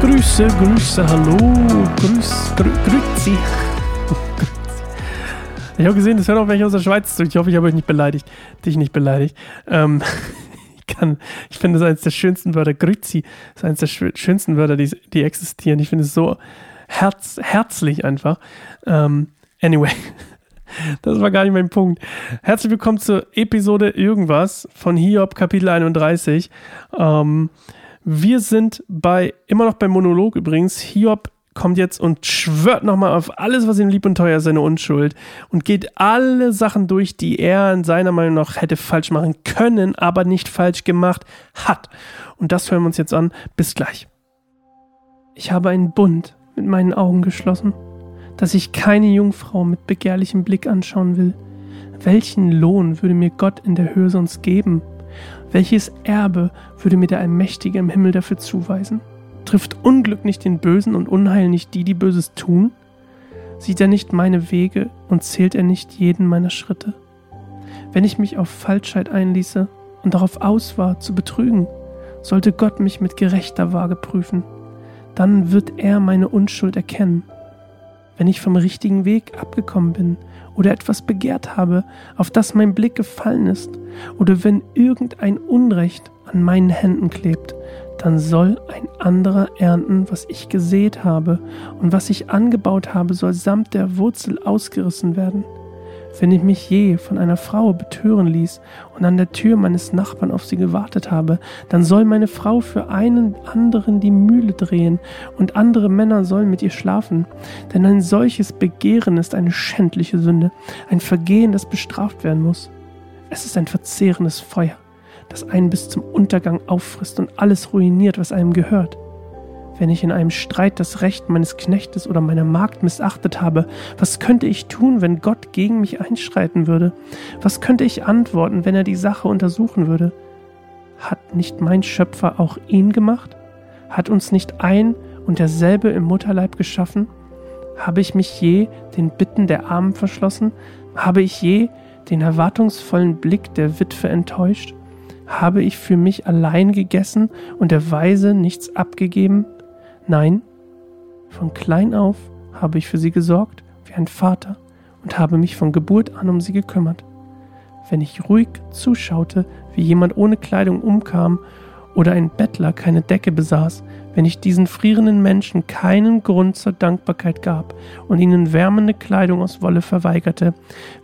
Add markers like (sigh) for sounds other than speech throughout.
Grüße, Grüße, hallo, Grüß, grü. Ich habe gesehen, das hört auch welche aus der Schweiz zu. Ich hoffe, ich habe euch nicht beleidigt, dich nicht beleidigt. Ähm, (laughs) ich kann, ich finde, ist eines der schönsten Wörter. Grüezi ist eines der schönsten Wörter, die, die existieren. Ich finde es so herz, herzlich einfach. Ähm, anyway, das war gar nicht mein Punkt. Herzlich willkommen zur Episode Irgendwas von Hiob Kapitel 31. Ähm, wir sind bei, immer noch beim Monolog übrigens. Hiob kommt jetzt und schwört nochmal auf alles, was ihm lieb und teuer seine Unschuld und geht alle Sachen durch, die er in seiner Meinung nach hätte falsch machen können, aber nicht falsch gemacht hat. Und das hören wir uns jetzt an. Bis gleich. Ich habe einen Bund mit meinen Augen geschlossen, dass ich keine Jungfrau mit begehrlichem Blick anschauen will. Welchen Lohn würde mir Gott in der Höhe sonst geben? Welches Erbe würde mir der Allmächtige im Himmel dafür zuweisen? Trifft Unglück nicht den Bösen und Unheil nicht die, die Böses tun? Sieht er nicht meine Wege und zählt er nicht jeden meiner Schritte? Wenn ich mich auf Falschheit einließe und darauf aus war, zu betrügen, sollte Gott mich mit gerechter Waage prüfen. Dann wird er meine Unschuld erkennen. Wenn ich vom richtigen Weg abgekommen bin oder etwas begehrt habe, auf das mein Blick gefallen ist, oder wenn irgendein Unrecht an meinen Händen klebt, dann soll ein anderer ernten, was ich gesät habe, und was ich angebaut habe, soll samt der Wurzel ausgerissen werden. Wenn ich mich je von einer Frau betören ließ und an der Tür meines Nachbarn auf sie gewartet habe, dann soll meine Frau für einen anderen die Mühle drehen und andere Männer sollen mit ihr schlafen. Denn ein solches Begehren ist eine schändliche Sünde, ein Vergehen, das bestraft werden muss. Es ist ein verzehrendes Feuer, das einen bis zum Untergang auffrisst und alles ruiniert, was einem gehört. Wenn ich in einem Streit das Recht meines Knechtes oder meiner Magd missachtet habe, was könnte ich tun, wenn Gott gegen mich einschreiten würde? Was könnte ich antworten, wenn er die Sache untersuchen würde? Hat nicht mein Schöpfer auch ihn gemacht? Hat uns nicht ein und derselbe im Mutterleib geschaffen? Habe ich mich je den Bitten der Armen verschlossen? Habe ich je den erwartungsvollen Blick der Witwe enttäuscht? Habe ich für mich allein gegessen und der Weise nichts abgegeben? Nein, von klein auf habe ich für sie gesorgt wie ein Vater und habe mich von Geburt an um sie gekümmert. Wenn ich ruhig zuschaute, wie jemand ohne Kleidung umkam oder ein Bettler keine Decke besaß, wenn ich diesen frierenden Menschen keinen Grund zur Dankbarkeit gab und ihnen wärmende Kleidung aus Wolle verweigerte,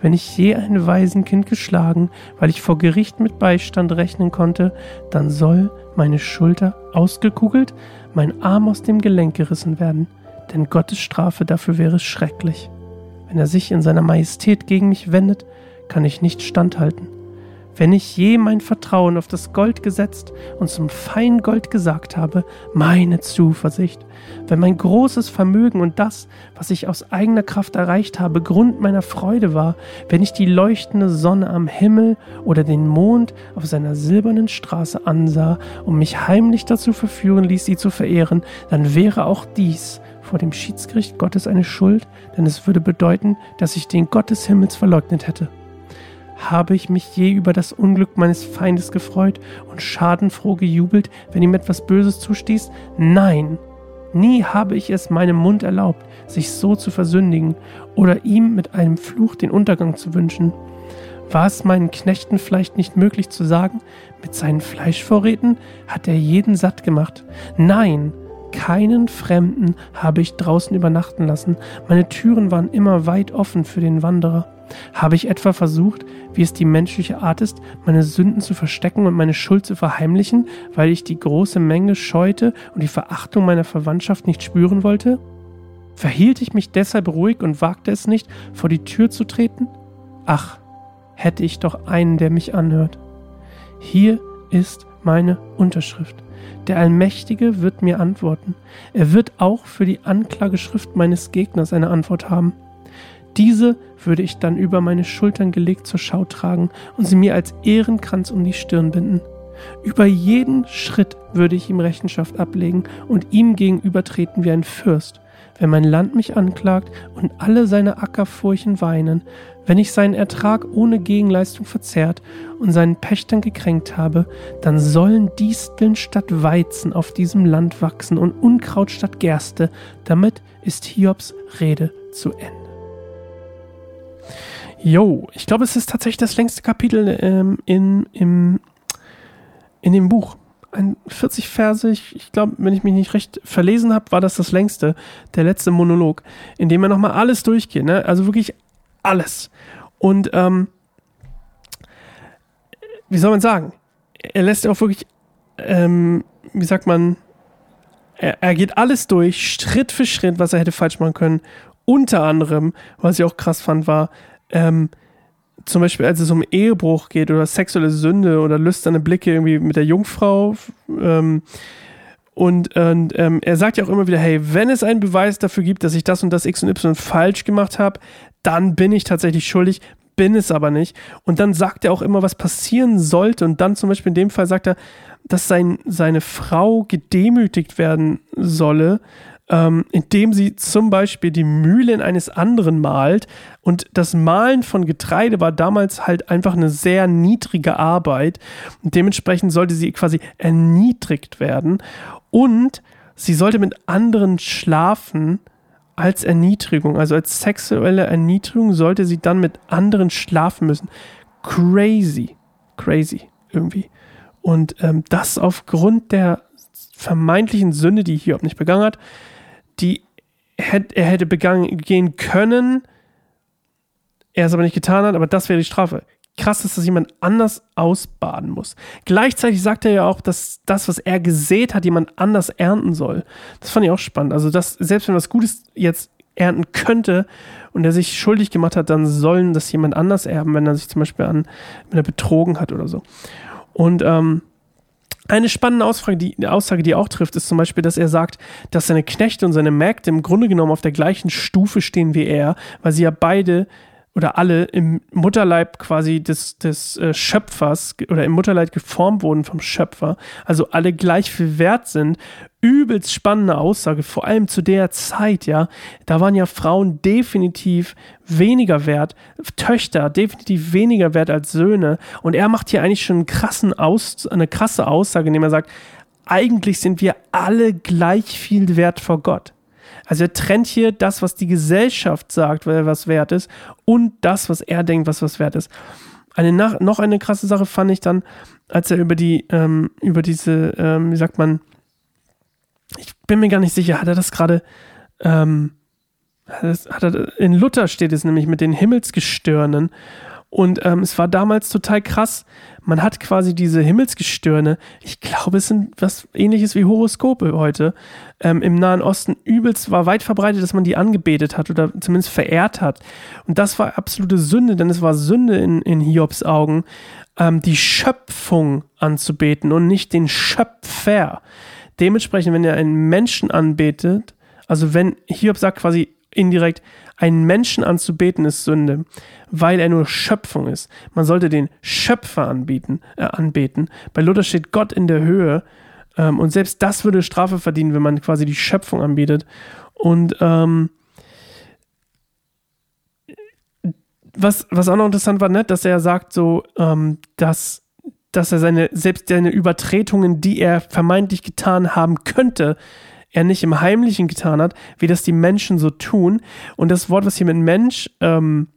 wenn ich je ein Waisenkind geschlagen, weil ich vor Gericht mit Beistand rechnen konnte, dann soll meine Schulter ausgekugelt, mein Arm aus dem Gelenk gerissen werden, denn Gottes Strafe dafür wäre schrecklich. Wenn er sich in seiner Majestät gegen mich wendet, kann ich nicht standhalten. Wenn ich je mein Vertrauen auf das Gold gesetzt und zum Feingold gesagt habe, meine Zuversicht, wenn mein großes Vermögen und das, was ich aus eigener Kraft erreicht habe, Grund meiner Freude war, wenn ich die leuchtende Sonne am Himmel oder den Mond auf seiner silbernen Straße ansah und mich heimlich dazu verführen ließ, sie zu verehren, dann wäre auch dies vor dem Schiedsgericht Gottes eine Schuld, denn es würde bedeuten, dass ich den Gott des Himmels verleugnet hätte. Habe ich mich je über das Unglück meines Feindes gefreut und schadenfroh gejubelt, wenn ihm etwas Böses zustieß? Nein, nie habe ich es meinem Mund erlaubt, sich so zu versündigen oder ihm mit einem Fluch den Untergang zu wünschen. War es meinen Knechten vielleicht nicht möglich zu sagen, mit seinen Fleischvorräten hat er jeden satt gemacht? Nein, keinen Fremden habe ich draußen übernachten lassen, meine Türen waren immer weit offen für den Wanderer. Habe ich etwa versucht, wie es die menschliche Art ist, meine Sünden zu verstecken und meine Schuld zu verheimlichen, weil ich die große Menge scheute und die Verachtung meiner Verwandtschaft nicht spüren wollte? Verhielt ich mich deshalb ruhig und wagte es nicht, vor die Tür zu treten? Ach, hätte ich doch einen, der mich anhört. Hier ist meine Unterschrift. Der Allmächtige wird mir antworten. Er wird auch für die Anklageschrift meines Gegners eine Antwort haben. Diese würde ich dann über meine Schultern gelegt zur Schau tragen und sie mir als Ehrenkranz um die Stirn binden. Über jeden Schritt würde ich ihm Rechenschaft ablegen und ihm gegenübertreten wie ein Fürst. wenn mein Land mich anklagt und alle seine Ackerfurchen weinen, wenn ich seinen Ertrag ohne Gegenleistung verzehrt und seinen Pächtern gekränkt habe, dann sollen Disteln statt Weizen auf diesem Land wachsen und Unkraut statt Gerste. Damit ist Hiobs Rede zu Ende. Jo, ich glaube, es ist tatsächlich das längste Kapitel ähm, in, im, in dem Buch. Ein 40 Verse, ich, ich glaube, wenn ich mich nicht recht verlesen habe, war das das längste, der letzte Monolog, in dem er nochmal alles durchgeht. Ne? Also wirklich alles. Und ähm, wie soll man sagen? Er lässt auch wirklich, ähm, wie sagt man, er, er geht alles durch, Schritt für Schritt, was er hätte falsch machen können. Unter anderem, was ich auch krass fand, war, ähm, zum Beispiel, als es um Ehebruch geht oder sexuelle Sünde oder lüsterne Blicke irgendwie mit der Jungfrau. Ähm, und, und ähm, er sagt ja auch immer wieder, hey, wenn es einen Beweis dafür gibt, dass ich das und das X und Y falsch gemacht habe, dann bin ich tatsächlich schuldig, bin es aber nicht. Und dann sagt er auch immer, was passieren sollte. Und dann zum Beispiel in dem Fall sagt er, dass sein, seine Frau gedemütigt werden solle, ähm, indem sie zum Beispiel die Mühlen eines anderen malt. Und das Malen von Getreide war damals halt einfach eine sehr niedrige Arbeit. Und dementsprechend sollte sie quasi erniedrigt werden. Und sie sollte mit anderen schlafen als Erniedrigung, also als sexuelle Erniedrigung, sollte sie dann mit anderen schlafen müssen. Crazy. Crazy irgendwie. Und ähm, das aufgrund der vermeintlichen Sünde, die Hiob nicht begangen hat, die hätte, er hätte begangen gehen können, er es aber nicht getan hat, aber das wäre die Strafe. Krass ist, dass jemand anders ausbaden muss. Gleichzeitig sagt er ja auch, dass das, was er gesät hat, jemand anders ernten soll. Das fand ich auch spannend. Also, dass selbst wenn was Gutes jetzt ernten könnte und er sich schuldig gemacht hat, dann sollen das jemand anders erben, wenn er sich zum Beispiel an, wenn er betrogen hat oder so. Und ähm, eine spannende Aussage die, Aussage, die auch trifft, ist zum Beispiel, dass er sagt, dass seine Knechte und seine Mägde im Grunde genommen auf der gleichen Stufe stehen wie er, weil sie ja beide oder alle im Mutterleib quasi des, des äh, Schöpfers oder im Mutterleib geformt wurden vom Schöpfer, also alle gleich viel wert sind. Übelst spannende Aussage, vor allem zu der Zeit, ja. Da waren ja Frauen definitiv weniger wert, Töchter definitiv weniger wert als Söhne. Und er macht hier eigentlich schon einen krassen Aus, eine krasse Aussage, indem er sagt, eigentlich sind wir alle gleich viel wert vor Gott. Also er trennt hier das, was die Gesellschaft sagt, was wert ist, und das, was er denkt, was was wert ist. Eine noch eine krasse Sache fand ich dann, als er über die, ähm, über diese, ähm, wie sagt man, ich bin mir gar nicht sicher, hat er das gerade, ähm, hat er, in Luther steht es nämlich mit den Himmelsgestirnen und ähm, es war damals total krass. Man hat quasi diese Himmelsgestirne. Ich glaube, es sind was ähnliches wie Horoskope heute. Ähm, Im Nahen Osten übelst war weit verbreitet, dass man die angebetet hat oder zumindest verehrt hat. Und das war absolute Sünde, denn es war Sünde in, in Hiobs Augen, ähm, die Schöpfung anzubeten und nicht den Schöpfer. Dementsprechend, wenn er einen Menschen anbetet, also wenn Hiob sagt quasi indirekt, einen Menschen anzubeten ist Sünde, weil er nur Schöpfung ist. Man sollte den Schöpfer anbieten, äh, anbeten. Bei Luther steht Gott in der Höhe ähm, und selbst das würde Strafe verdienen, wenn man quasi die Schöpfung anbietet. Und ähm, was, was auch noch interessant war, ne, dass er sagt so, ähm, dass, dass er seine, selbst seine Übertretungen, die er vermeintlich getan haben könnte, er nicht im Heimlichen getan hat, wie das die Menschen so tun. Und das Wort, was hier mit Mensch ähm,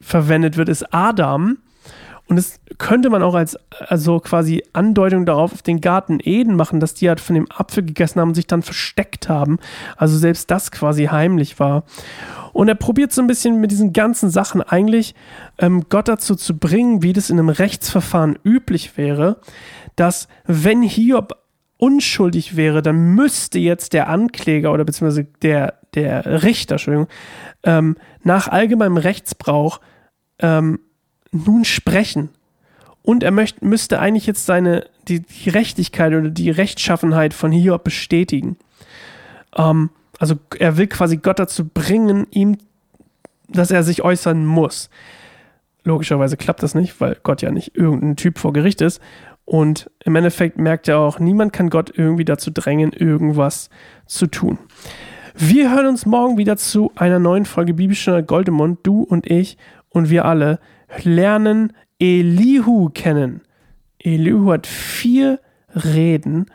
verwendet wird, ist Adam. Und das könnte man auch als also quasi Andeutung darauf auf den Garten Eden machen, dass die halt von dem Apfel gegessen haben und sich dann versteckt haben. Also selbst das quasi heimlich war. Und er probiert so ein bisschen mit diesen ganzen Sachen eigentlich ähm, Gott dazu zu bringen, wie das in einem Rechtsverfahren üblich wäre, dass wenn Hiob unschuldig wäre, dann müsste jetzt der Ankläger oder beziehungsweise der, der Richter, Entschuldigung, ähm, nach allgemeinem Rechtsbrauch ähm, nun sprechen. Und er möcht, müsste eigentlich jetzt seine, die, die Rechtigkeit oder die Rechtschaffenheit von Hiob bestätigen. Ähm, also er will quasi Gott dazu bringen, ihm, dass er sich äußern muss. Logischerweise klappt das nicht, weil Gott ja nicht irgendein Typ vor Gericht ist. Und im Endeffekt merkt er auch, niemand kann Gott irgendwie dazu drängen, irgendwas zu tun. Wir hören uns morgen wieder zu einer neuen Folge Bibelstunde Goldemund. Du und ich und wir alle lernen Elihu kennen. Elihu hat vier Reden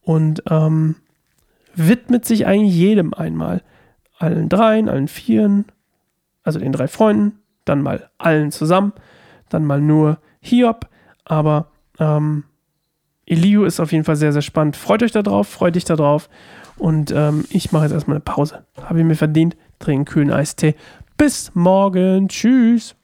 und ähm, widmet sich eigentlich jedem einmal. Allen dreien, allen vieren, also den drei Freunden, dann mal allen zusammen, dann mal nur Hiob, aber ähm, Eliu ist auf jeden Fall sehr, sehr spannend. Freut euch darauf, freut dich darauf und ähm, ich mache jetzt erstmal eine Pause. Habe ich mir verdient, trinke einen kühlen Eistee. Bis morgen, tschüss.